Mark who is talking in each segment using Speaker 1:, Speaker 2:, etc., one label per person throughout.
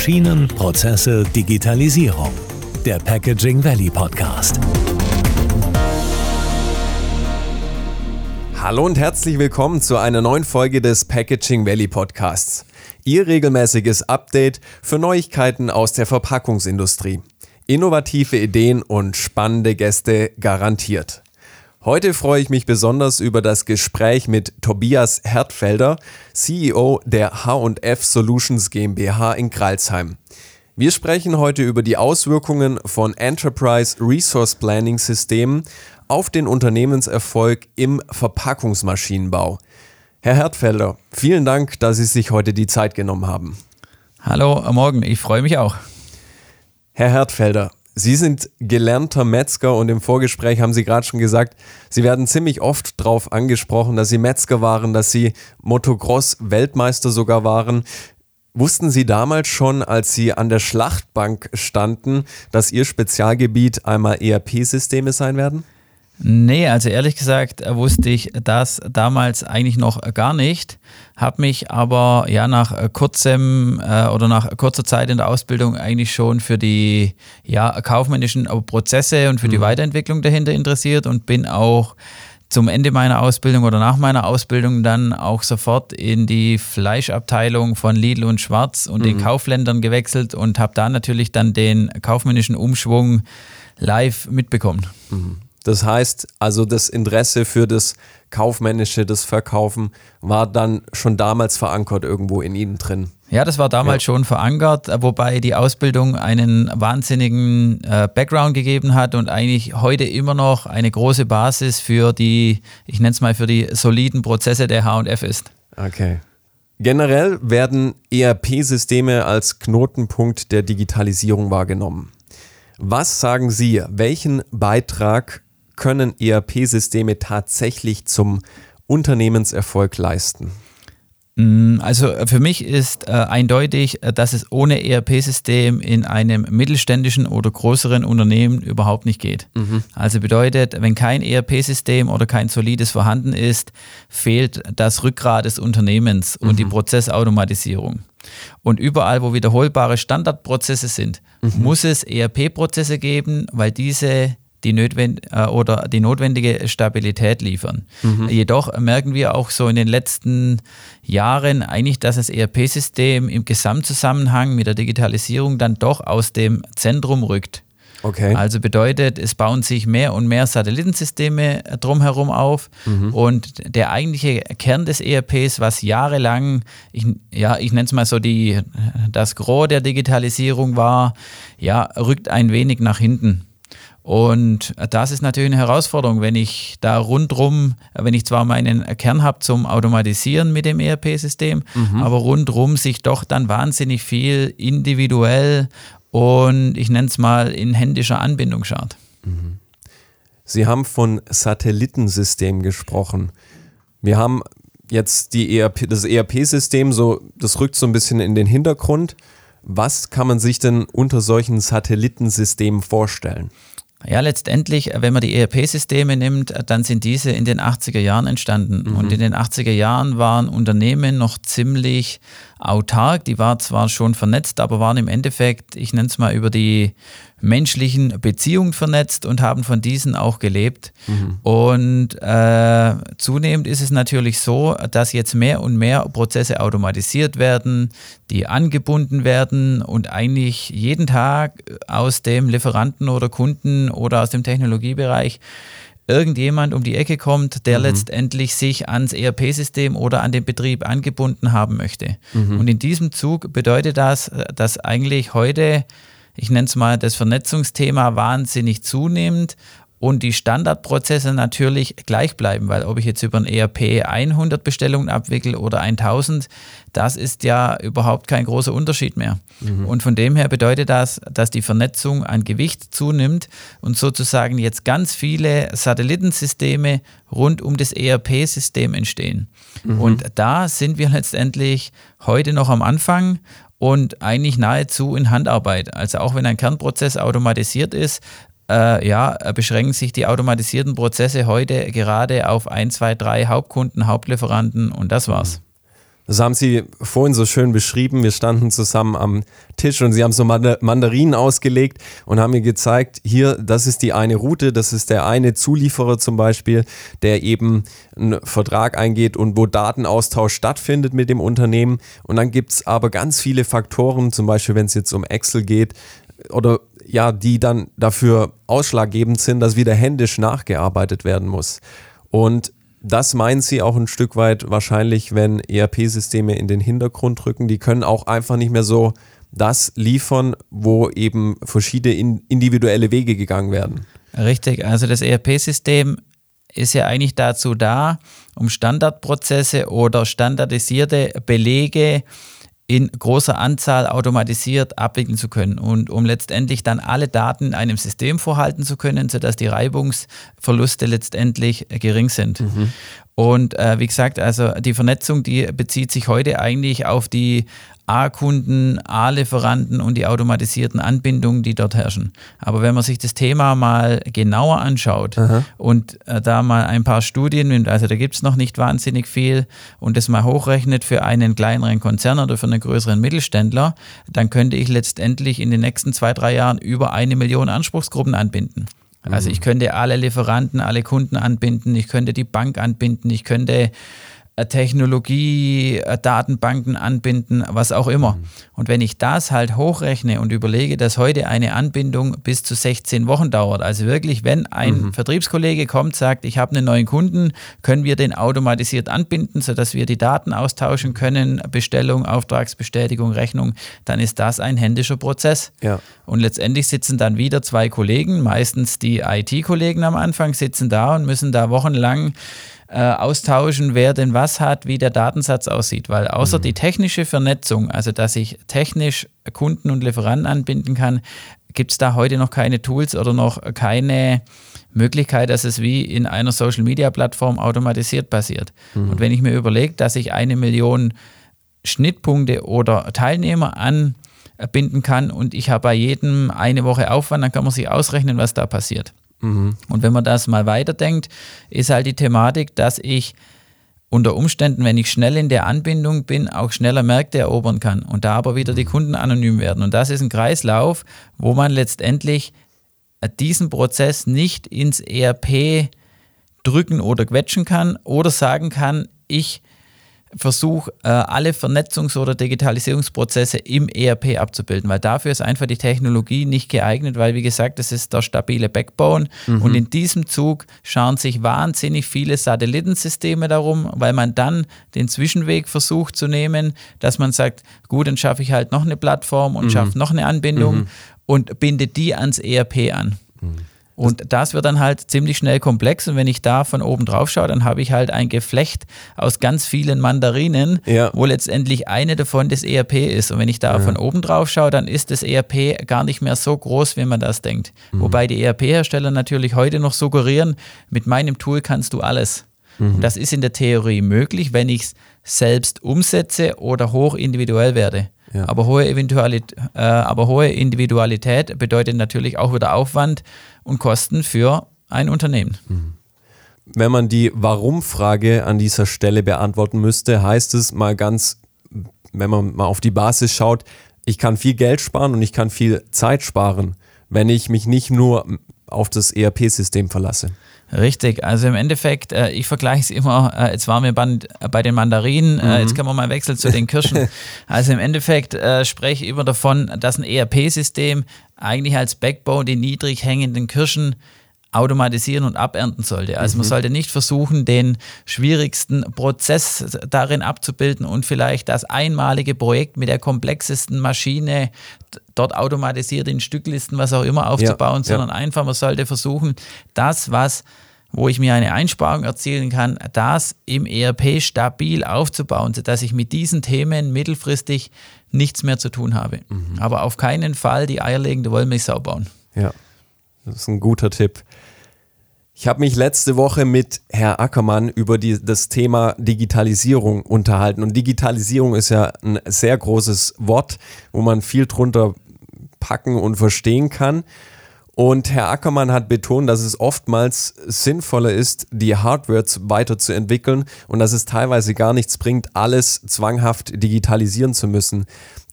Speaker 1: Maschinen, Prozesse, Digitalisierung. Der Packaging Valley Podcast.
Speaker 2: Hallo und herzlich willkommen zu einer neuen Folge des Packaging Valley Podcasts. Ihr regelmäßiges Update für Neuigkeiten aus der Verpackungsindustrie. Innovative Ideen und spannende Gäste garantiert. Heute freue ich mich besonders über das Gespräch mit Tobias Hertfelder, CEO der H&F Solutions GmbH in Kralsheim. Wir sprechen heute über die Auswirkungen von Enterprise Resource Planning Systemen auf den Unternehmenserfolg im Verpackungsmaschinenbau. Herr Hertfelder, vielen Dank, dass Sie sich heute die Zeit genommen haben.
Speaker 3: Hallo, Morgen, ich freue mich auch.
Speaker 2: Herr Hertfelder, Sie sind gelernter Metzger und im Vorgespräch haben Sie gerade schon gesagt, Sie werden ziemlich oft darauf angesprochen, dass Sie Metzger waren, dass Sie Motocross-Weltmeister sogar waren. Wussten Sie damals schon, als Sie an der Schlachtbank standen, dass Ihr Spezialgebiet einmal ERP-Systeme sein werden?
Speaker 3: Nee, also ehrlich gesagt äh, wusste ich das damals eigentlich noch gar nicht, habe mich aber ja nach äh, kurzem äh, oder nach kurzer Zeit in der Ausbildung eigentlich schon für die ja, kaufmännischen Prozesse und für mhm. die Weiterentwicklung dahinter interessiert und bin auch zum Ende meiner Ausbildung oder nach meiner Ausbildung dann auch sofort in die Fleischabteilung von Lidl und Schwarz und mhm. den Kaufländern gewechselt und habe da natürlich dann den kaufmännischen Umschwung live mitbekommen.
Speaker 2: Mhm. Das heißt, also das Interesse für das Kaufmännische, das Verkaufen war dann schon damals verankert irgendwo in Ihnen drin.
Speaker 3: Ja, das war damals ja. schon verankert, wobei die Ausbildung einen wahnsinnigen äh, Background gegeben hat und eigentlich heute immer noch eine große Basis für die, ich nenne es mal, für die soliden Prozesse der HF ist.
Speaker 2: Okay. Generell werden ERP-Systeme als Knotenpunkt der Digitalisierung wahrgenommen. Was sagen Sie, welchen Beitrag können ERP-Systeme tatsächlich zum Unternehmenserfolg leisten?
Speaker 3: Mm, also äh, für mich ist äh, eindeutig, äh, dass es ohne ERP-System in einem mittelständischen oder größeren Unternehmen überhaupt nicht geht. Mhm. Also bedeutet, wenn kein ERP-System oder kein solides vorhanden ist, fehlt das Rückgrat des Unternehmens und die mhm. Prozessautomatisierung. Und überall, wo wiederholbare Standardprozesse sind, mhm. muss es ERP-Prozesse geben, weil diese die, notwend äh, oder die notwendige Stabilität liefern. Mhm. Jedoch merken wir auch so in den letzten Jahren eigentlich, dass das ERP-System im Gesamtzusammenhang mit der Digitalisierung dann doch aus dem Zentrum rückt. Okay. Also bedeutet, es bauen sich mehr und mehr Satellitensysteme drumherum auf mhm. und der eigentliche Kern des ERPs, was jahrelang, ich, ja, ich nenne es mal so die, das Gros der Digitalisierung war, ja, rückt ein wenig nach hinten. Und das ist natürlich eine Herausforderung, wenn ich da rundrum, wenn ich zwar meinen Kern habe zum Automatisieren mit dem ERP-System, mhm. aber rundrum sich doch dann wahnsinnig viel individuell und ich nenne es mal in händischer Anbindung schaut. Mhm.
Speaker 2: Sie haben von Satellitensystem gesprochen. Wir haben jetzt die ERP, das ERP-System, so, das rückt so ein bisschen in den Hintergrund. Was kann man sich denn unter solchen Satellitensystemen vorstellen?
Speaker 3: Ja, letztendlich, wenn man die ERP-Systeme nimmt, dann sind diese in den 80er Jahren entstanden. Mhm. Und in den 80er Jahren waren Unternehmen noch ziemlich autark. Die waren zwar schon vernetzt, aber waren im Endeffekt, ich nenne es mal, über die menschlichen Beziehungen vernetzt und haben von diesen auch gelebt. Mhm. Und äh, zunehmend ist es natürlich so, dass jetzt mehr und mehr Prozesse automatisiert werden, die angebunden werden und eigentlich jeden Tag aus dem Lieferanten oder Kunden oder aus dem Technologiebereich irgendjemand um die Ecke kommt, der mhm. letztendlich sich ans ERP-System oder an den Betrieb angebunden haben möchte. Mhm. Und in diesem Zug bedeutet das, dass eigentlich heute, ich nenne es mal, das Vernetzungsthema wahnsinnig zunimmt und die Standardprozesse natürlich gleich bleiben, weil ob ich jetzt über ein ERP 100 Bestellungen abwickle oder 1000, das ist ja überhaupt kein großer Unterschied mehr. Mhm. Und von dem her bedeutet das, dass die Vernetzung an Gewicht zunimmt und sozusagen jetzt ganz viele Satellitensysteme rund um das ERP-System entstehen. Mhm. Und da sind wir letztendlich heute noch am Anfang und eigentlich nahezu in Handarbeit. Also auch wenn ein Kernprozess automatisiert ist, äh, ja, beschränken sich die automatisierten Prozesse heute gerade auf ein, zwei, drei Hauptkunden, Hauptlieferanten und das war's.
Speaker 2: Das haben Sie vorhin so schön beschrieben. Wir standen zusammen am Tisch und Sie haben so Mandarinen ausgelegt und haben mir gezeigt, hier, das ist die eine Route, das ist der eine Zulieferer zum Beispiel, der eben einen Vertrag eingeht und wo Datenaustausch stattfindet mit dem Unternehmen. Und dann gibt es aber ganz viele Faktoren, zum Beispiel wenn es jetzt um Excel geht oder ja, die dann dafür ausschlaggebend sind, dass wieder händisch nachgearbeitet werden muss. Und das meinen sie auch ein Stück weit wahrscheinlich, wenn ERP-Systeme in den Hintergrund rücken. Die können auch einfach nicht mehr so das liefern, wo eben verschiedene individuelle Wege gegangen werden.
Speaker 3: Richtig, also das ERP-System ist ja eigentlich dazu da, um Standardprozesse oder standardisierte Belege in großer Anzahl automatisiert abwickeln zu können und um letztendlich dann alle Daten in einem System vorhalten zu können, sodass die Reibungsverluste letztendlich gering sind. Mhm. Und äh, wie gesagt, also die Vernetzung, die bezieht sich heute eigentlich auf die A-Kunden, A-Lieferanten und die automatisierten Anbindungen, die dort herrschen. Aber wenn man sich das Thema mal genauer anschaut Aha. und äh, da mal ein paar Studien nimmt, also da gibt es noch nicht wahnsinnig viel und das mal hochrechnet für einen kleineren Konzern oder für einen größeren Mittelständler, dann könnte ich letztendlich in den nächsten zwei, drei Jahren über eine Million Anspruchsgruppen anbinden. Also mhm. ich könnte alle Lieferanten, alle Kunden anbinden, ich könnte die Bank anbinden, ich könnte Technologie, äh, Datenbanken anbinden, was auch immer. Mhm. Und wenn ich das halt hochrechne und überlege, dass heute eine Anbindung bis zu 16 Wochen dauert, also wirklich, wenn ein mhm. Vertriebskollege kommt, sagt, ich habe einen neuen Kunden, können wir den automatisiert anbinden, sodass wir die Daten austauschen können, Bestellung, Auftragsbestätigung, Rechnung, dann ist das ein händischer Prozess. Ja. Und letztendlich sitzen dann wieder zwei Kollegen, meistens die IT-Kollegen am Anfang, sitzen da und müssen da wochenlang äh, austauschen, wer denn was hat, wie der Datensatz aussieht. Weil außer mhm. die technische Vernetzung, also dass ich technisch Kunden und Lieferanten anbinden kann, gibt es da heute noch keine Tools oder noch keine Möglichkeit, dass es wie in einer Social-Media-Plattform automatisiert passiert. Mhm. Und wenn ich mir überlege, dass ich eine Million Schnittpunkte oder Teilnehmer anbinden kann und ich habe bei jedem eine Woche Aufwand, dann kann man sich ausrechnen, was da passiert. Mhm. Und wenn man das mal weiterdenkt, ist halt die Thematik, dass ich unter Umständen, wenn ich schnell in der Anbindung bin, auch schneller Märkte erobern kann und da aber wieder die mhm. Kunden anonym werden. Und das ist ein Kreislauf, wo man letztendlich diesen Prozess nicht ins ERP drücken oder quetschen kann oder sagen kann, ich versuche, äh, alle Vernetzungs- oder Digitalisierungsprozesse im ERP abzubilden, weil dafür ist einfach die Technologie nicht geeignet, weil, wie gesagt, das ist der stabile Backbone. Mhm. Und in diesem Zug schauen sich wahnsinnig viele Satellitensysteme darum, weil man dann den Zwischenweg versucht zu nehmen, dass man sagt, gut, dann schaffe ich halt noch eine Plattform und mhm. schaffe noch eine Anbindung mhm. und binde die ans ERP an. Und das wird dann halt ziemlich schnell komplex. Und wenn ich da von oben drauf schaue, dann habe ich halt ein Geflecht aus ganz vielen Mandarinen, ja. wo letztendlich eine davon das ERP ist. Und wenn ich da ja. von oben drauf schaue, dann ist das ERP gar nicht mehr so groß, wie man das denkt. Mhm. Wobei die ERP-Hersteller natürlich heute noch suggerieren, mit meinem Tool kannst du alles. Mhm. Das ist in der Theorie möglich, wenn ich es selbst umsetze oder hoch individuell werde. Ja. Aber, hohe Eventualität, äh, aber hohe Individualität bedeutet natürlich auch wieder Aufwand und Kosten für ein Unternehmen. Mhm.
Speaker 2: Wenn man die Warum-Frage an dieser Stelle beantworten müsste, heißt es mal ganz, wenn man mal auf die Basis schaut, ich kann viel Geld sparen und ich kann viel Zeit sparen, wenn ich mich nicht nur auf das ERP-System verlasse.
Speaker 3: Richtig, also im Endeffekt, äh, ich vergleiche es immer, äh, jetzt waren wir bei den Mandarinen, äh, mhm. jetzt können wir mal wechseln zu den Kirschen. also im Endeffekt äh, spreche ich immer davon, dass ein ERP-System eigentlich als Backbone die niedrig hängenden Kirschen automatisieren und abernten sollte. Also mhm. man sollte nicht versuchen, den schwierigsten Prozess darin abzubilden und vielleicht das einmalige Projekt mit der komplexesten Maschine dort automatisiert in Stücklisten, was auch immer aufzubauen, ja, sondern ja. einfach, man sollte versuchen, das, was wo ich mir eine Einsparung erzielen kann, das im ERP stabil aufzubauen, sodass ich mit diesen Themen mittelfristig nichts mehr zu tun habe. Mhm. Aber auf keinen Fall die eierlegende Wollmilchsau bauen.
Speaker 2: Ja, das ist ein guter Tipp. Ich habe mich letzte Woche mit Herr Ackermann über die, das Thema Digitalisierung unterhalten. Und Digitalisierung ist ja ein sehr großes Wort, wo man viel drunter packen und verstehen kann. Und Herr Ackermann hat betont, dass es oftmals sinnvoller ist, die Hardware weiterzuentwickeln und dass es teilweise gar nichts bringt, alles zwanghaft digitalisieren zu müssen.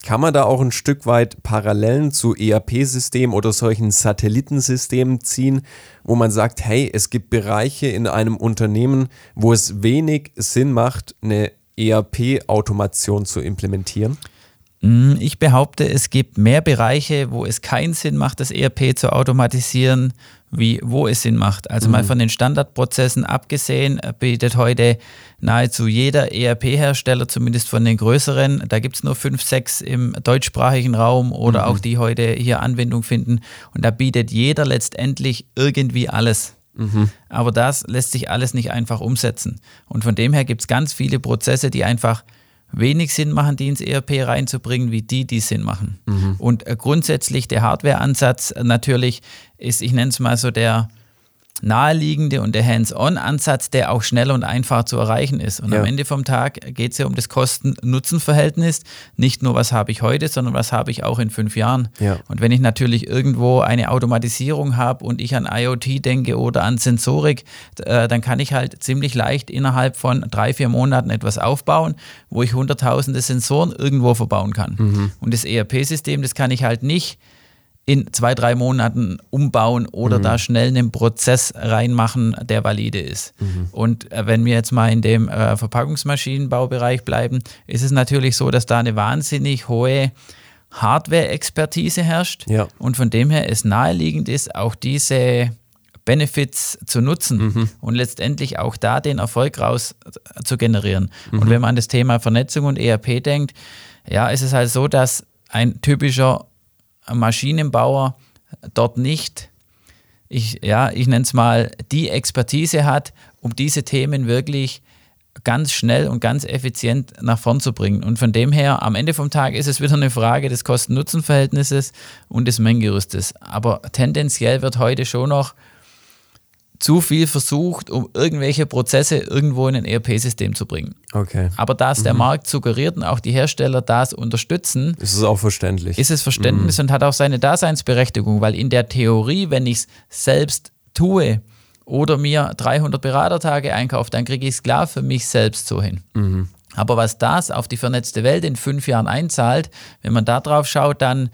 Speaker 2: Kann man da auch ein Stück weit Parallelen zu ERP-Systemen oder solchen Satellitensystemen ziehen, wo man sagt, hey, es gibt Bereiche in einem Unternehmen, wo es wenig Sinn macht, eine ERP-Automation zu implementieren?
Speaker 3: Hm, ich behaupte, es gibt mehr Bereiche, wo es keinen Sinn macht, das ERP zu automatisieren, wie wo es Sinn macht. Also mhm. mal von den Standardprozessen abgesehen, äh, bietet heute nahezu jeder ERP-Hersteller, zumindest von den größeren, da gibt es nur fünf, sechs im deutschsprachigen Raum oder mhm. auch die heute hier Anwendung finden. Und da bietet jeder letztendlich irgendwie alles. Mhm. Aber das lässt sich alles nicht einfach umsetzen. Und von dem her gibt es ganz viele Prozesse, die einfach wenig Sinn machen, die ins ERP reinzubringen, wie die, die Sinn machen. Mhm. Und äh, grundsätzlich der Hardware-Ansatz natürlich ist, ich nenne es mal so der naheliegende und der Hands-on-Ansatz, der auch schnell und einfach zu erreichen ist. Und ja. am Ende vom Tag geht es ja um das Kosten-Nutzen-Verhältnis. Nicht nur, was habe ich heute, sondern was habe ich auch in fünf Jahren. Ja. Und wenn ich natürlich irgendwo eine Automatisierung habe und ich an IoT denke oder an Sensorik, äh, dann kann ich halt ziemlich leicht innerhalb von drei, vier Monaten etwas aufbauen, wo ich hunderttausende Sensoren irgendwo verbauen kann. Mhm. Und das ERP-System, das kann ich halt nicht in zwei, drei Monaten umbauen oder mhm. da schnell einen Prozess reinmachen, der valide ist. Mhm. Und äh, wenn wir jetzt mal in dem äh, Verpackungsmaschinenbaubereich bleiben, ist es natürlich so, dass da eine wahnsinnig hohe Hardware-Expertise herrscht ja. und von dem her es naheliegend ist, auch diese Benefits zu nutzen mhm. und letztendlich auch da den Erfolg raus zu generieren. Und mhm. wenn man an das Thema Vernetzung und ERP denkt, ja, ist es halt so, dass ein typischer Maschinenbauer dort nicht, ich, ja, ich nenne es mal, die Expertise hat, um diese Themen wirklich ganz schnell und ganz effizient nach vorn zu bringen. Und von dem her, am Ende vom Tag ist es wieder eine Frage des Kosten-Nutzen-Verhältnisses und des Mengengerüstes. Aber tendenziell wird heute schon noch zu viel versucht, um irgendwelche Prozesse irgendwo in ein ERP-System zu bringen.
Speaker 2: Okay.
Speaker 3: Aber da es mhm. der Markt suggeriert und auch die Hersteller das unterstützen,
Speaker 2: ist es auch verständlich.
Speaker 3: Ist es Verständnis mhm. und hat auch seine Daseinsberechtigung, weil in der Theorie, wenn ich es selbst tue oder mir 300 Beratertage einkaufe, dann kriege ich es klar für mich selbst so hin. Mhm. Aber was das auf die vernetzte Welt in fünf Jahren einzahlt, wenn man da drauf schaut, dann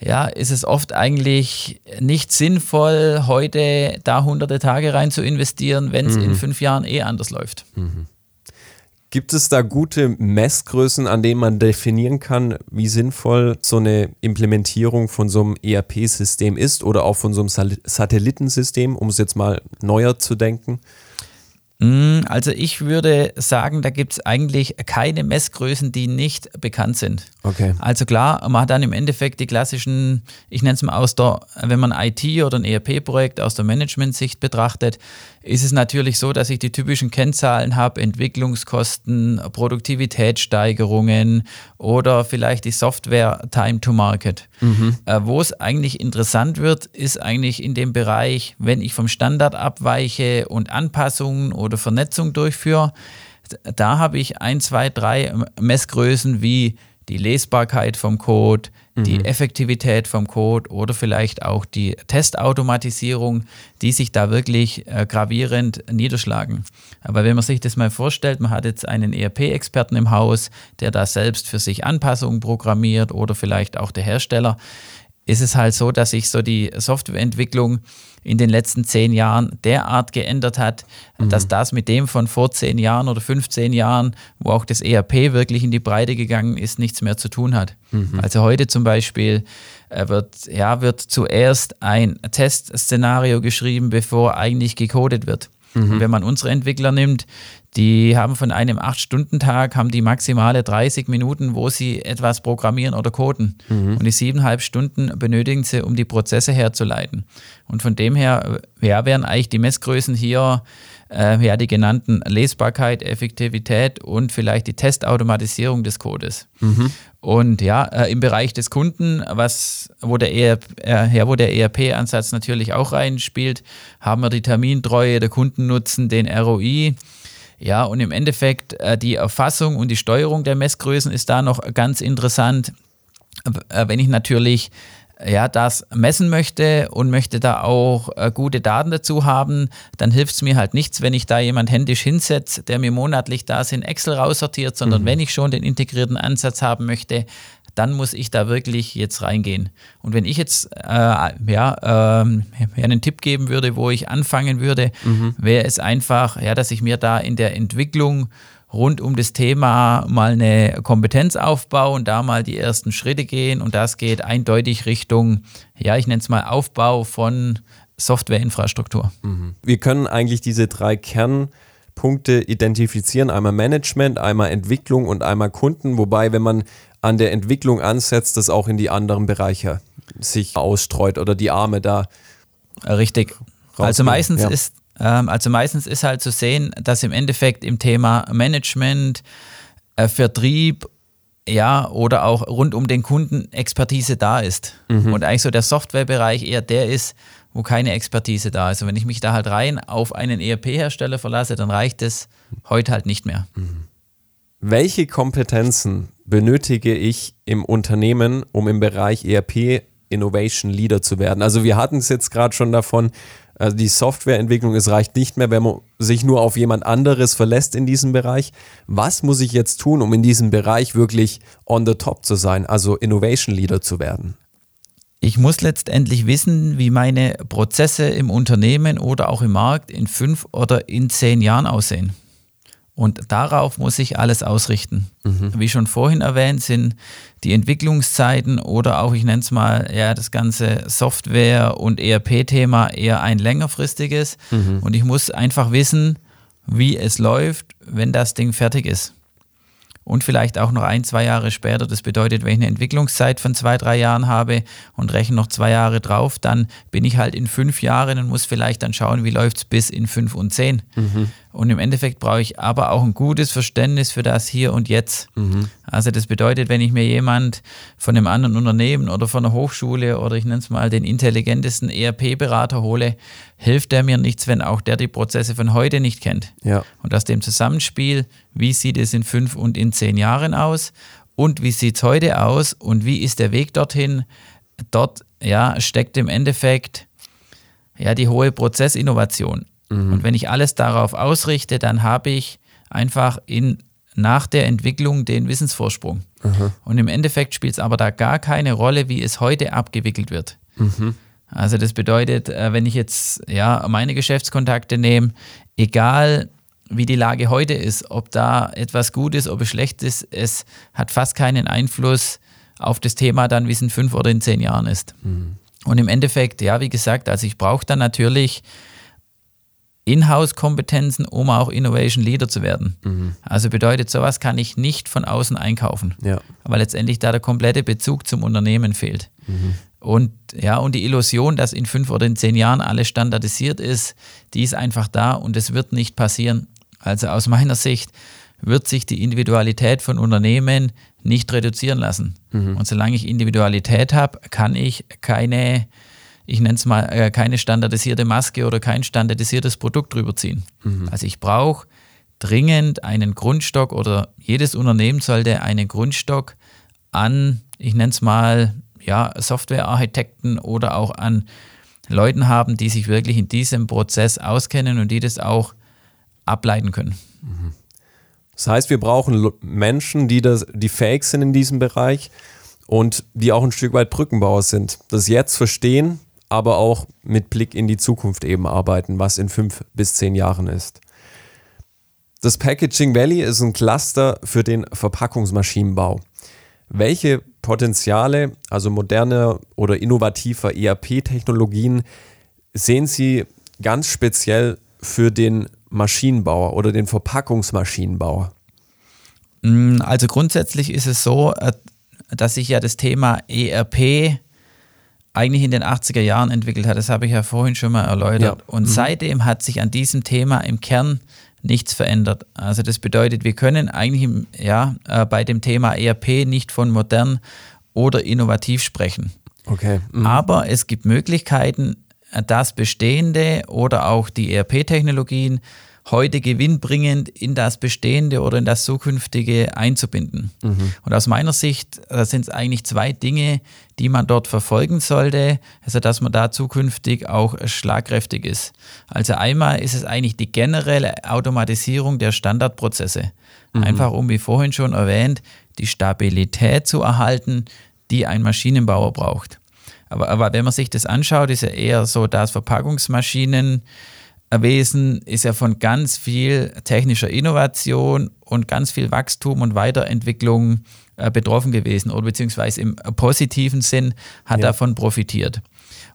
Speaker 3: ja, ist es oft eigentlich nicht sinnvoll, heute da hunderte Tage rein zu investieren, wenn es mhm. in fünf Jahren eh anders läuft. Mhm.
Speaker 2: Gibt es da gute Messgrößen, an denen man definieren kann, wie sinnvoll so eine Implementierung von so einem ERP-System ist oder auch von so einem Satellitensystem, um es jetzt mal neuer zu denken?
Speaker 3: Mm, also ich würde sagen, da gibt es eigentlich keine Messgrößen, die nicht bekannt sind.
Speaker 2: Okay.
Speaker 3: Also klar, man hat dann im Endeffekt die klassischen, ich nenne es mal aus der, wenn man IT oder ein ERP-Projekt aus der Management-Sicht betrachtet, ist es natürlich so, dass ich die typischen Kennzahlen habe, Entwicklungskosten, Produktivitätssteigerungen oder vielleicht die Software Time to Market. Mhm. Äh, wo es eigentlich interessant wird, ist eigentlich in dem Bereich, wenn ich vom Standard abweiche und Anpassungen oder Vernetzung durchführe, da habe ich ein, zwei, drei Messgrößen wie die Lesbarkeit vom Code, die mhm. Effektivität vom Code oder vielleicht auch die Testautomatisierung, die sich da wirklich äh, gravierend niederschlagen. Aber wenn man sich das mal vorstellt, man hat jetzt einen ERP-Experten im Haus, der da selbst für sich Anpassungen programmiert oder vielleicht auch der Hersteller, ist es halt so, dass sich so die Softwareentwicklung in den letzten zehn Jahren derart geändert hat, mhm. dass das mit dem von vor zehn Jahren oder 15 Jahren, wo auch das ERP wirklich in die Breite gegangen ist, nichts mehr zu tun hat. Mhm. Also heute zum Beispiel äh, wird, ja, wird zuerst ein Testszenario geschrieben, bevor eigentlich gecodet wird. Mhm. Und wenn man unsere Entwickler nimmt, die haben von einem 8-Stunden-Tag haben die maximale 30 Minuten, wo sie etwas programmieren oder coden. Mhm. Und die siebeneinhalb Stunden benötigen sie, um die Prozesse herzuleiten. Und von dem her ja, wären eigentlich die Messgrößen hier äh, ja, die genannten Lesbarkeit, Effektivität und vielleicht die Testautomatisierung des Codes. Mhm. Und ja, äh, im Bereich des Kunden, was, wo der ERP, äh, ja, wo der ERP-Ansatz natürlich auch reinspielt, haben wir die Termintreue, der Kundennutzen, den ROI. Ja, und im Endeffekt äh, die Erfassung und die Steuerung der Messgrößen ist da noch ganz interessant. Äh, wenn ich natürlich ja, das messen möchte und möchte da auch äh, gute Daten dazu haben, dann hilft es mir halt nichts, wenn ich da jemand händisch hinsetze, der mir monatlich das in Excel raussortiert, sondern mhm. wenn ich schon den integrierten Ansatz haben möchte, dann muss ich da wirklich jetzt reingehen. Und wenn ich jetzt äh, ja, äh, einen Tipp geben würde, wo ich anfangen würde, mhm. wäre es einfach, ja, dass ich mir da in der Entwicklung rund um das Thema mal eine Kompetenz aufbaue und da mal die ersten Schritte gehen. Und das geht eindeutig Richtung, ja, ich nenne es mal Aufbau von Softwareinfrastruktur.
Speaker 2: Mhm. Wir können eigentlich diese drei Kernpunkte identifizieren. Einmal Management, einmal Entwicklung und einmal Kunden. Wobei, wenn man an der Entwicklung ansetzt, das auch in die anderen Bereiche sich ausstreut oder die Arme da.
Speaker 3: Richtig. Also meistens ja. ist ähm, also meistens ist halt zu sehen, dass im Endeffekt im Thema Management, äh, Vertrieb, ja, oder auch rund um den Kunden Expertise da ist. Mhm. Und eigentlich so der Softwarebereich eher der ist, wo keine Expertise da ist. Und wenn ich mich da halt rein auf einen ERP-Hersteller verlasse, dann reicht es heute halt nicht mehr. Mhm.
Speaker 2: Welche Kompetenzen benötige ich im Unternehmen, um im Bereich ERP Innovation Leader zu werden? Also wir hatten es jetzt gerade schon davon, also die Softwareentwicklung, es reicht nicht mehr, wenn man sich nur auf jemand anderes verlässt in diesem Bereich. Was muss ich jetzt tun, um in diesem Bereich wirklich on the top zu sein, also Innovation Leader zu werden?
Speaker 3: Ich muss letztendlich wissen, wie meine Prozesse im Unternehmen oder auch im Markt in fünf oder in zehn Jahren aussehen. Und darauf muss ich alles ausrichten. Mhm. Wie schon vorhin erwähnt, sind die Entwicklungszeiten oder auch, ich nenne es mal, ja, das ganze Software- und ERP-Thema eher ein längerfristiges. Mhm. Und ich muss einfach wissen, wie es läuft, wenn das Ding fertig ist und vielleicht auch noch ein, zwei Jahre später. Das bedeutet, wenn ich eine Entwicklungszeit von zwei, drei Jahren habe und rechne noch zwei Jahre drauf, dann bin ich halt in fünf Jahren und muss vielleicht dann schauen, wie läuft es bis in fünf und zehn. Mhm. Und im Endeffekt brauche ich aber auch ein gutes Verständnis für das Hier und Jetzt. Mhm. Also das bedeutet, wenn ich mir jemand von einem anderen Unternehmen oder von einer Hochschule oder ich nenne es mal den intelligentesten ERP-Berater hole, hilft der mir nichts, wenn auch der die Prozesse von heute nicht kennt. Ja. Und aus dem Zusammenspiel, wie sieht es in fünf und in zehn Jahren aus und wie sieht es heute aus und wie ist der Weg dorthin, dort ja, steckt im Endeffekt ja, die hohe Prozessinnovation. Mhm. Und wenn ich alles darauf ausrichte, dann habe ich einfach in, nach der Entwicklung den Wissensvorsprung. Mhm. Und im Endeffekt spielt es aber da gar keine Rolle, wie es heute abgewickelt wird. Mhm. Also das bedeutet, äh, wenn ich jetzt ja meine Geschäftskontakte nehme, egal wie die Lage heute ist, ob da etwas gut ist, ob es schlecht ist, es hat fast keinen Einfluss auf das Thema dann, wie es in fünf oder in zehn Jahren ist. Mhm. Und im Endeffekt, ja, wie gesagt, also ich brauche dann natürlich Inhouse-Kompetenzen, um auch Innovation Leader zu werden. Mhm. Also bedeutet, sowas kann ich nicht von außen einkaufen, ja. weil letztendlich da der komplette Bezug zum Unternehmen fehlt. Mhm. Und ja, und die Illusion, dass in fünf oder in zehn Jahren alles standardisiert ist, die ist einfach da und es wird nicht passieren. Also aus meiner Sicht wird sich die Individualität von Unternehmen nicht reduzieren lassen. Mhm. Und solange ich Individualität habe, kann ich keine ich nenne es mal, äh, keine standardisierte Maske oder kein standardisiertes Produkt drüber ziehen. Mhm. Also ich brauche dringend einen Grundstock oder jedes Unternehmen sollte einen Grundstock an, ich nenne es mal, ja, Softwarearchitekten oder auch an Leuten haben, die sich wirklich in diesem Prozess auskennen und die das auch ableiten können.
Speaker 2: Das heißt, wir brauchen Menschen, die, das, die fähig sind in diesem Bereich und die auch ein Stück weit Brückenbauer sind. Das jetzt verstehen, aber auch mit Blick in die Zukunft eben arbeiten, was in fünf bis zehn Jahren ist. Das Packaging Valley ist ein Cluster für den Verpackungsmaschinenbau. Welche Potenziale, also moderne oder innovativer ERP-Technologien, sehen Sie ganz speziell für den Maschinenbauer oder den Verpackungsmaschinenbauer?
Speaker 3: Mm, also grundsätzlich ist es so, äh, dass sich ja das Thema ERP eigentlich in den 80er Jahren entwickelt hat. Das habe ich ja vorhin schon mal erläutert. Ja. Und mhm. seitdem hat sich an diesem Thema im Kern nichts verändert. Also das bedeutet, wir können eigentlich im, ja, äh, bei dem Thema ERP nicht von modern oder innovativ sprechen.
Speaker 2: Okay. Mhm.
Speaker 3: Aber es gibt Möglichkeiten, das Bestehende oder auch die ERP-Technologien heute gewinnbringend in das Bestehende oder in das Zukünftige einzubinden. Mhm. Und aus meiner Sicht sind es eigentlich zwei Dinge, die man dort verfolgen sollte, also dass man da zukünftig auch schlagkräftig ist. Also einmal ist es eigentlich die generelle Automatisierung der Standardprozesse. Mhm. Einfach um, wie vorhin schon erwähnt, die Stabilität zu erhalten, die ein Maschinenbauer braucht. Aber, aber wenn man sich das anschaut, ist ja eher so, dass Verpackungsmaschinen Wesen ist ja von ganz viel technischer Innovation und ganz viel Wachstum und Weiterentwicklung äh, betroffen gewesen oder beziehungsweise im positiven Sinn hat ja. davon profitiert.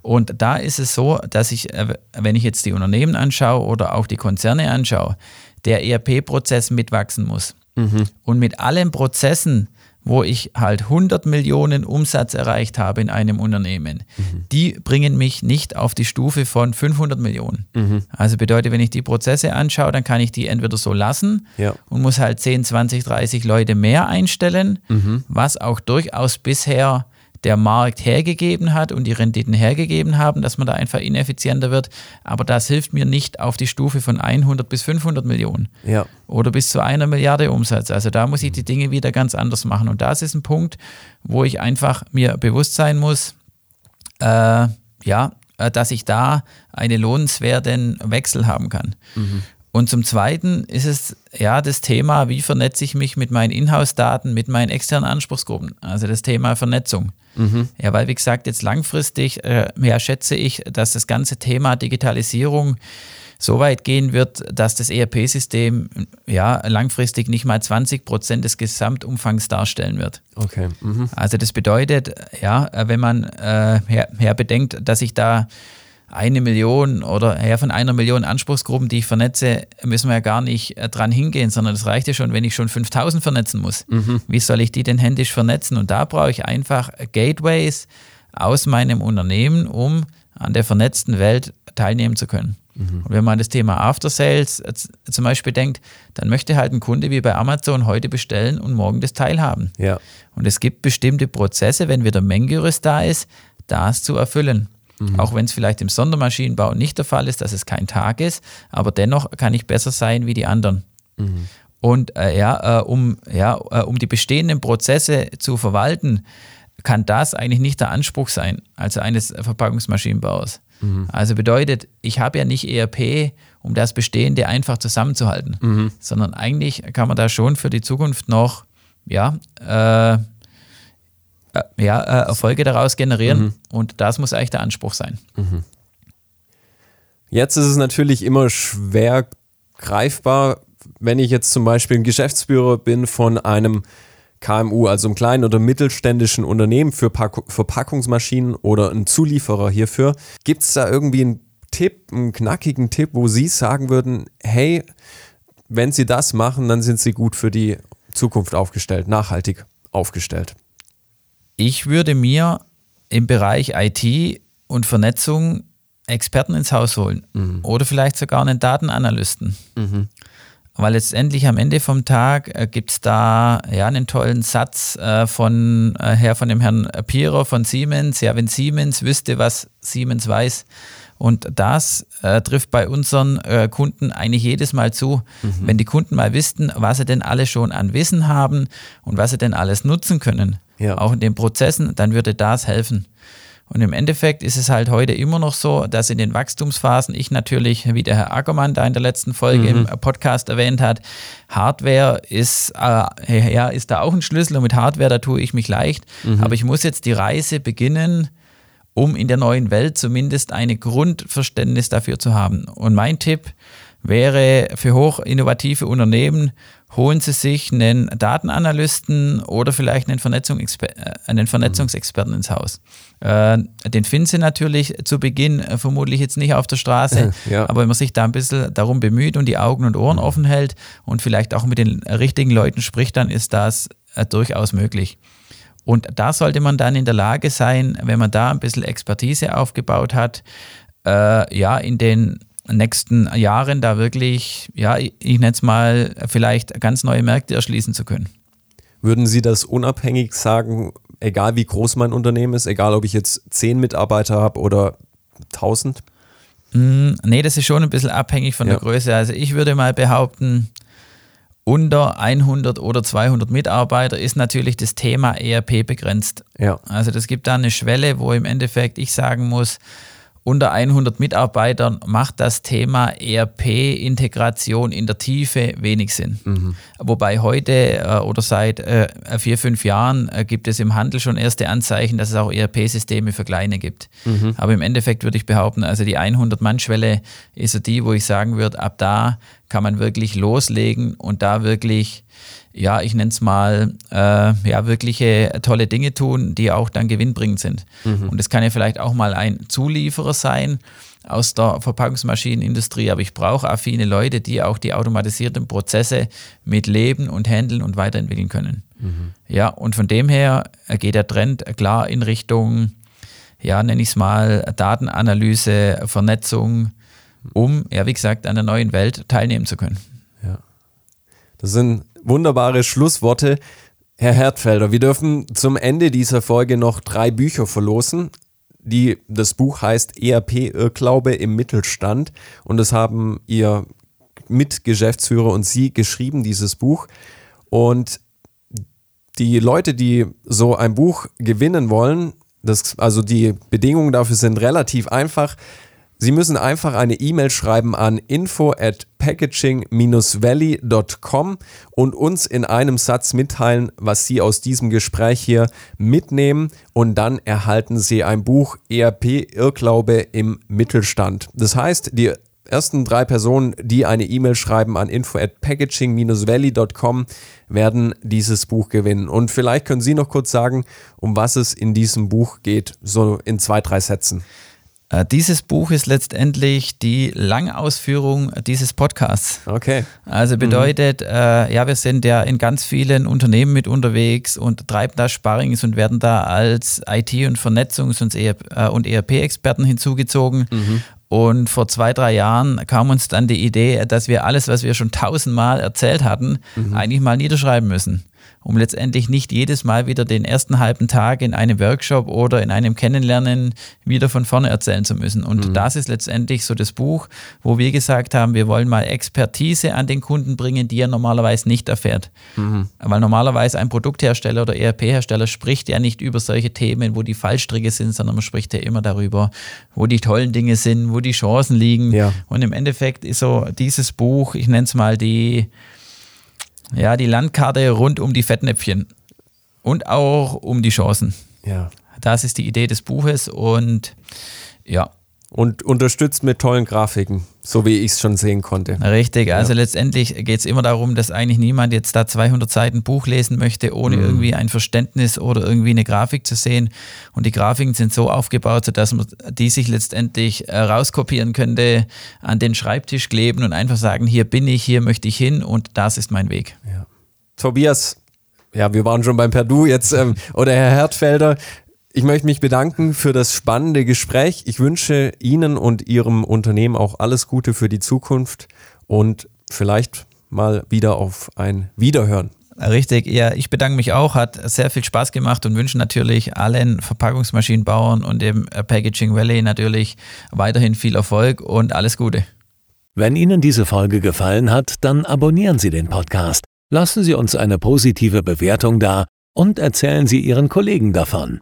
Speaker 3: Und da ist es so, dass ich, äh, wenn ich jetzt die Unternehmen anschaue oder auch die Konzerne anschaue, der ERP-Prozess mitwachsen muss. Mhm. Und mit allen Prozessen, wo ich halt 100 Millionen Umsatz erreicht habe in einem Unternehmen, mhm. die bringen mich nicht auf die Stufe von 500 Millionen. Mhm. Also bedeutet, wenn ich die Prozesse anschaue, dann kann ich die entweder so lassen ja. und muss halt 10, 20, 30 Leute mehr einstellen, mhm. was auch durchaus bisher der Markt hergegeben hat und die Renditen hergegeben haben, dass man da einfach ineffizienter wird. Aber das hilft mir nicht auf die Stufe von 100 bis 500 Millionen ja. oder bis zu einer Milliarde Umsatz. Also da muss ich die Dinge wieder ganz anders machen. Und das ist ein Punkt, wo ich einfach mir bewusst sein muss, äh, ja, äh, dass ich da einen lohnenswerten Wechsel haben kann. Mhm. Und zum Zweiten ist es ja das Thema, wie vernetze ich mich mit meinen Inhouse-Daten, mit meinen externen Anspruchsgruppen. Also das Thema Vernetzung. Mhm. Ja, weil wie gesagt, jetzt langfristig äh, ja, schätze ich, dass das ganze Thema Digitalisierung so weit gehen wird, dass das ERP-System ja langfristig nicht mal 20 Prozent des Gesamtumfangs darstellen wird. Okay. Mhm. Also das bedeutet, ja, wenn man äh, her, her bedenkt, dass ich da eine Million oder ja, von einer Million Anspruchsgruppen, die ich vernetze, müssen wir ja gar nicht äh, dran hingehen, sondern das reicht ja schon, wenn ich schon 5000 vernetzen muss. Mhm. Wie soll ich die denn händisch vernetzen? Und da brauche ich einfach Gateways aus meinem Unternehmen, um an der vernetzten Welt teilnehmen zu können. Mhm. Und wenn man an das Thema After Sales äh, zum Beispiel denkt, dann möchte halt ein Kunde wie bei Amazon heute bestellen und morgen das Teil haben. Ja. Und es gibt bestimmte Prozesse, wenn wieder Mengengerüst da ist, das zu erfüllen. Mhm. Auch wenn es vielleicht im Sondermaschinenbau nicht der Fall ist, dass es kein Tag ist, aber dennoch kann ich besser sein wie die anderen. Mhm. Und äh, ja, äh, um, ja, äh, um die bestehenden Prozesse zu verwalten, kann das eigentlich nicht der Anspruch sein, also eines Verpackungsmaschinenbaus. Mhm. Also bedeutet, ich habe ja nicht ERP, um das Bestehende einfach zusammenzuhalten, mhm. sondern eigentlich kann man da schon für die Zukunft noch ja, äh, äh, ja, äh, Erfolge daraus generieren. Mhm. Und das muss eigentlich der Anspruch sein. Mhm.
Speaker 2: Jetzt ist es natürlich immer schwer greifbar, wenn ich jetzt zum Beispiel ein Geschäftsführer bin von einem KMU, also einem kleinen oder mittelständischen Unternehmen für Verpackungsmaschinen oder ein Zulieferer hierfür. Gibt es da irgendwie einen Tipp, einen knackigen Tipp, wo Sie sagen würden, hey, wenn Sie das machen, dann sind Sie gut für die Zukunft aufgestellt, nachhaltig aufgestellt?
Speaker 3: Ich würde mir im Bereich IT und Vernetzung Experten ins Haus holen mhm. oder vielleicht sogar einen Datenanalysten. Mhm. Weil letztendlich am Ende vom Tag äh, gibt es da ja einen tollen Satz äh, von äh, her von dem Herrn Pierer von Siemens. Ja, wenn Siemens wüsste, was Siemens weiß. Und das äh, trifft bei unseren äh, Kunden eigentlich jedes Mal zu. Mhm. Wenn die Kunden mal wüssten, was sie denn alle schon an Wissen haben und was sie denn alles nutzen können, ja. auch in den Prozessen, dann würde das helfen. Und im Endeffekt ist es halt heute immer noch so, dass in den Wachstumsphasen ich natürlich, wie der Herr Ackermann da in der letzten Folge mhm. im Podcast erwähnt hat, Hardware ist, äh, ja, ist da auch ein Schlüssel und mit Hardware, da tue ich mich leicht. Mhm. Aber ich muss jetzt die Reise beginnen, um in der neuen Welt zumindest ein Grundverständnis dafür zu haben. Und mein Tipp wäre für hochinnovative Unternehmen, holen Sie sich einen Datenanalysten oder vielleicht einen, Vernetzungsexper äh, einen Vernetzungsexperten ins Haus. Äh, den finden Sie natürlich zu Beginn äh, vermutlich jetzt nicht auf der Straße, ja. aber wenn man sich da ein bisschen darum bemüht und die Augen und Ohren mhm. offen hält und vielleicht auch mit den richtigen Leuten spricht, dann ist das durchaus möglich. Und da sollte man dann in der Lage sein, wenn man da ein bisschen Expertise aufgebaut hat, äh, ja, in den nächsten Jahren da wirklich, ja, ich nenne es mal, vielleicht ganz neue Märkte erschließen zu können.
Speaker 2: Würden Sie das unabhängig sagen, egal wie groß mein Unternehmen ist, egal ob ich jetzt zehn Mitarbeiter habe oder tausend?
Speaker 3: Mm, nee, das ist schon ein bisschen abhängig von
Speaker 2: Ja.
Speaker 3: der Größe. Also ich würde mal behaupten, unter 100 oder 200 Mitarbeiter ist natürlich das Thema ERP begrenzt.
Speaker 2: Ja.
Speaker 3: Also das gibt da eine Schwelle, wo im Endeffekt ich sagen muss, unter 100 Mitarbeitern macht das Thema ERP-Integration in der Tiefe wenig Sinn. Wobei heute äh, oder seit äh, vier, fünf Jahren äh, gibt es im Handel schon erste Anzeichen, dass es auch ERP-Systeme für kleine gibt. Aber im Endeffekt würde ich behaupten, also die 100-Mann-Schwelle ist so die, wo ich sagen würde, ab da kann man wirklich loslegen und da wirklich ja, ich nenne es mal, äh, ja, wirkliche tolle Dinge tun, die auch dann gewinnbringend sind. Und es kann ja vielleicht auch mal ein Zulieferer sein aus der Verpackungsmaschinenindustrie, aber ich brauche affine Leute, die auch die automatisierten Prozesse mit leben und handeln und weiterentwickeln können. Ja, und von dem her geht der Trend klar in Richtung, ja, nenne ich es mal, Datenanalyse, Vernetzung, um, ja, wie gesagt, an der neuen Welt teilnehmen zu können.
Speaker 2: Das sind wunderbare Schlussworte. Herr Hertfelder, wir dürfen zum Ende dieser Folge noch drei Bücher verlosen. Die, das Buch heißt ERP Irrglaube im Mittelstand und das haben Ihr Mitgeschäftsführer und Sie geschrieben, dieses Buch. Und die Leute, die so ein Buch gewinnen wollen, das, also die Bedingungen dafür sind relativ einfach. Sie müssen einfach eine E-Mail schreiben an info at packaging-valley.com und uns in einem Satz mitteilen, was Sie aus diesem Gespräch hier mitnehmen und dann erhalten Sie ein Buch ERP Irrglaube im Mittelstand. Das heißt, die ersten drei Personen, die eine E-Mail schreiben an info at packaging-valley.com, werden dieses Buch gewinnen. Und vielleicht können Sie noch kurz sagen, um was es in diesem Buch geht, so in zwei, drei Sätzen.
Speaker 3: Äh, Dieses Buch ist letztendlich die Langausführung dieses Podcasts.
Speaker 2: Okay.
Speaker 3: Also bedeutet, äh, ja, wir sind ja in ganz vielen Unternehmen mit unterwegs und treiben da Sparrings und werden da als IT- und Vernetzungs- und ERP äh, und ERP-Experten hinzugezogen. Und vor zwei, drei Jahren kam uns dann die Idee, dass wir alles, was wir schon tausendmal erzählt hatten, eigentlich mal niederschreiben müssen. Um letztendlich nicht jedes Mal wieder den ersten halben Tag in einem Workshop oder in einem Kennenlernen wieder von vorne erzählen zu müssen. Und das ist letztendlich so das Buch, wo wir gesagt haben, wir wollen mal Expertise an den Kunden bringen, die er normalerweise nicht erfährt. Weil normalerweise ein Produkthersteller oder ERP-Hersteller spricht ja nicht über solche Themen, wo die Fallstricke sind, sondern man spricht ja immer darüber, wo die tollen Dinge sind, wo die Chancen liegen.
Speaker 2: Ja.
Speaker 3: Und im Endeffekt ist so dieses Buch, ich nenne es mal die, ja, die Landkarte rund um die Fettnäpfchen und auch um die Chancen.
Speaker 2: Ja.
Speaker 3: Das ist die Idee des Buches und ja,
Speaker 2: Und unterstützt mit tollen Grafiken, so wie ich es schon sehen konnte.
Speaker 3: richtig. Also letztendlich geht es immer darum, dass eigentlich niemand jetzt da 200 Seiten Buch lesen möchte, ohne irgendwie ein Verständnis oder irgendwie eine Grafik zu sehen. Und die Grafiken sind so aufgebaut, sodass man die sich letztendlich äh, rauskopieren könnte, an den Schreibtisch kleben und einfach sagen, hier bin ich, hier möchte ich hin und das ist mein Weg.
Speaker 2: Tobias, ja, wir waren schon beim Perdu jetzt, ähm, oder Herr Hertfelder. Ich möchte mich bedanken für das spannende Gespräch. Ich wünsche Ihnen und Ihrem Unternehmen auch alles Gute für die Zukunft und vielleicht mal wieder auf ein Wiederhören.
Speaker 3: Richtig, ja, ich bedanke mich auch, hat sehr viel Spaß gemacht und wünsche natürlich allen Verpackungsmaschinenbauern und dem Packaging Valley natürlich weiterhin viel Erfolg und alles Gute.
Speaker 1: Wenn Ihnen diese Folge gefallen hat, dann abonnieren Sie den Podcast, lassen Sie uns eine positive Bewertung da und erzählen Sie Ihren Kollegen davon.